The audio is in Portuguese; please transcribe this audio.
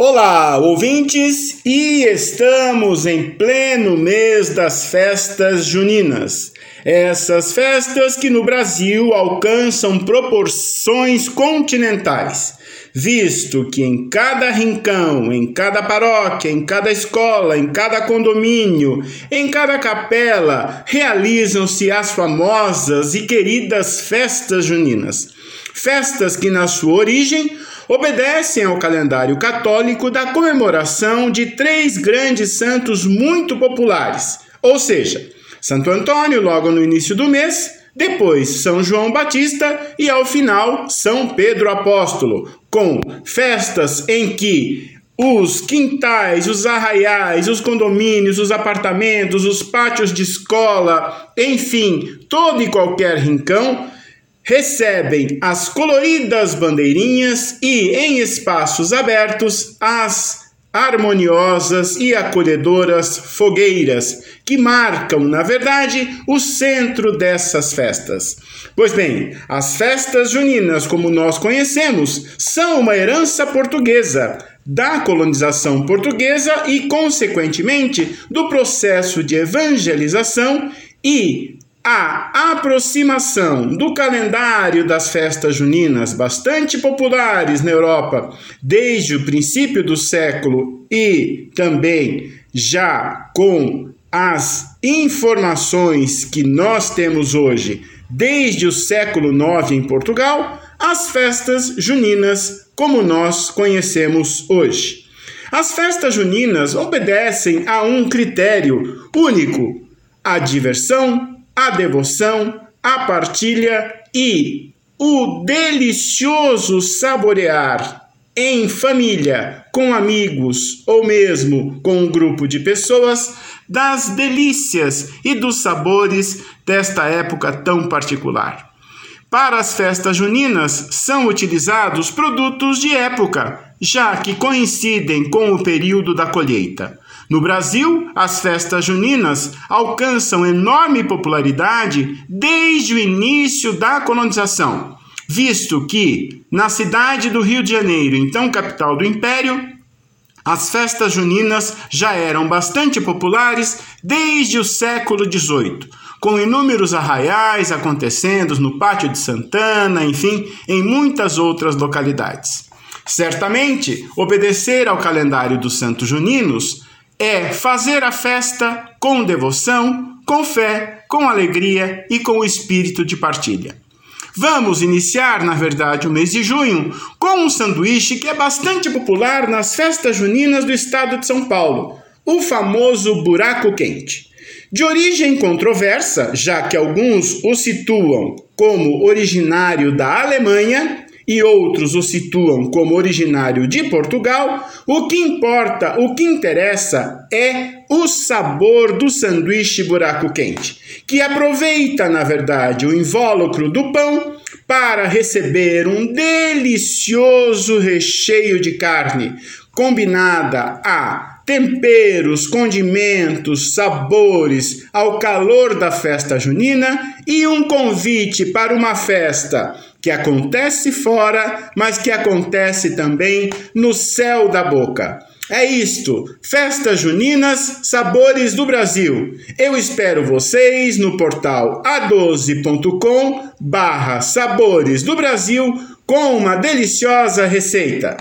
Olá, ouvintes, e estamos em pleno mês das festas juninas. Essas festas que no Brasil alcançam proporções continentais, visto que em cada rincão, em cada paróquia, em cada escola, em cada condomínio, em cada capela, realizam-se as famosas e queridas festas juninas. Festas que, na sua origem, obedecem ao calendário católico da comemoração de três grandes santos muito populares, ou seja, Santo Antônio logo no início do mês, depois São João Batista e ao final São Pedro Apóstolo, com festas em que os quintais, os arraiais, os condomínios, os apartamentos, os pátios de escola, enfim, todo e qualquer rincão recebem as coloridas bandeirinhas e, em espaços abertos, as harmoniosas e acolhedoras fogueiras, que marcam, na verdade, o centro dessas festas. Pois bem, as festas juninas, como nós conhecemos, são uma herança portuguesa, da colonização portuguesa e, consequentemente, do processo de evangelização e a aproximação do calendário das festas juninas, bastante populares na Europa desde o princípio do século e também já com as informações que nós temos hoje desde o século IX em Portugal, as festas juninas como nós conhecemos hoje. As festas juninas obedecem a um critério único: a diversão, a devoção, a partilha e o delicioso saborear em família, com amigos ou mesmo com um grupo de pessoas das delícias e dos sabores desta época tão particular. Para as festas juninas são utilizados produtos de época, já que coincidem com o período da colheita. No Brasil, as festas juninas alcançam enorme popularidade desde o início da colonização, visto que, na cidade do Rio de Janeiro, então capital do Império, as festas juninas já eram bastante populares desde o século XVIII, com inúmeros arraiais acontecendo no Pátio de Santana, enfim, em muitas outras localidades. Certamente, obedecer ao calendário dos santos juninos é fazer a festa com devoção, com fé, com alegria e com o espírito de partilha. Vamos iniciar, na verdade, o mês de junho com um sanduíche que é bastante popular nas festas juninas do estado de São Paulo, o famoso buraco quente. De origem controversa, já que alguns o situam como originário da Alemanha, e outros o situam como originário de Portugal, o que importa, o que interessa é o sabor do sanduíche buraco quente, que aproveita, na verdade, o invólucro do pão para receber um delicioso recheio de carne, combinada a temperos, condimentos, sabores ao calor da festa junina e um convite para uma festa que acontece fora, mas que acontece também no céu da boca. É isto, festas juninas, sabores do Brasil. Eu espero vocês no portal a12.com barra sabores do Brasil com uma deliciosa receita.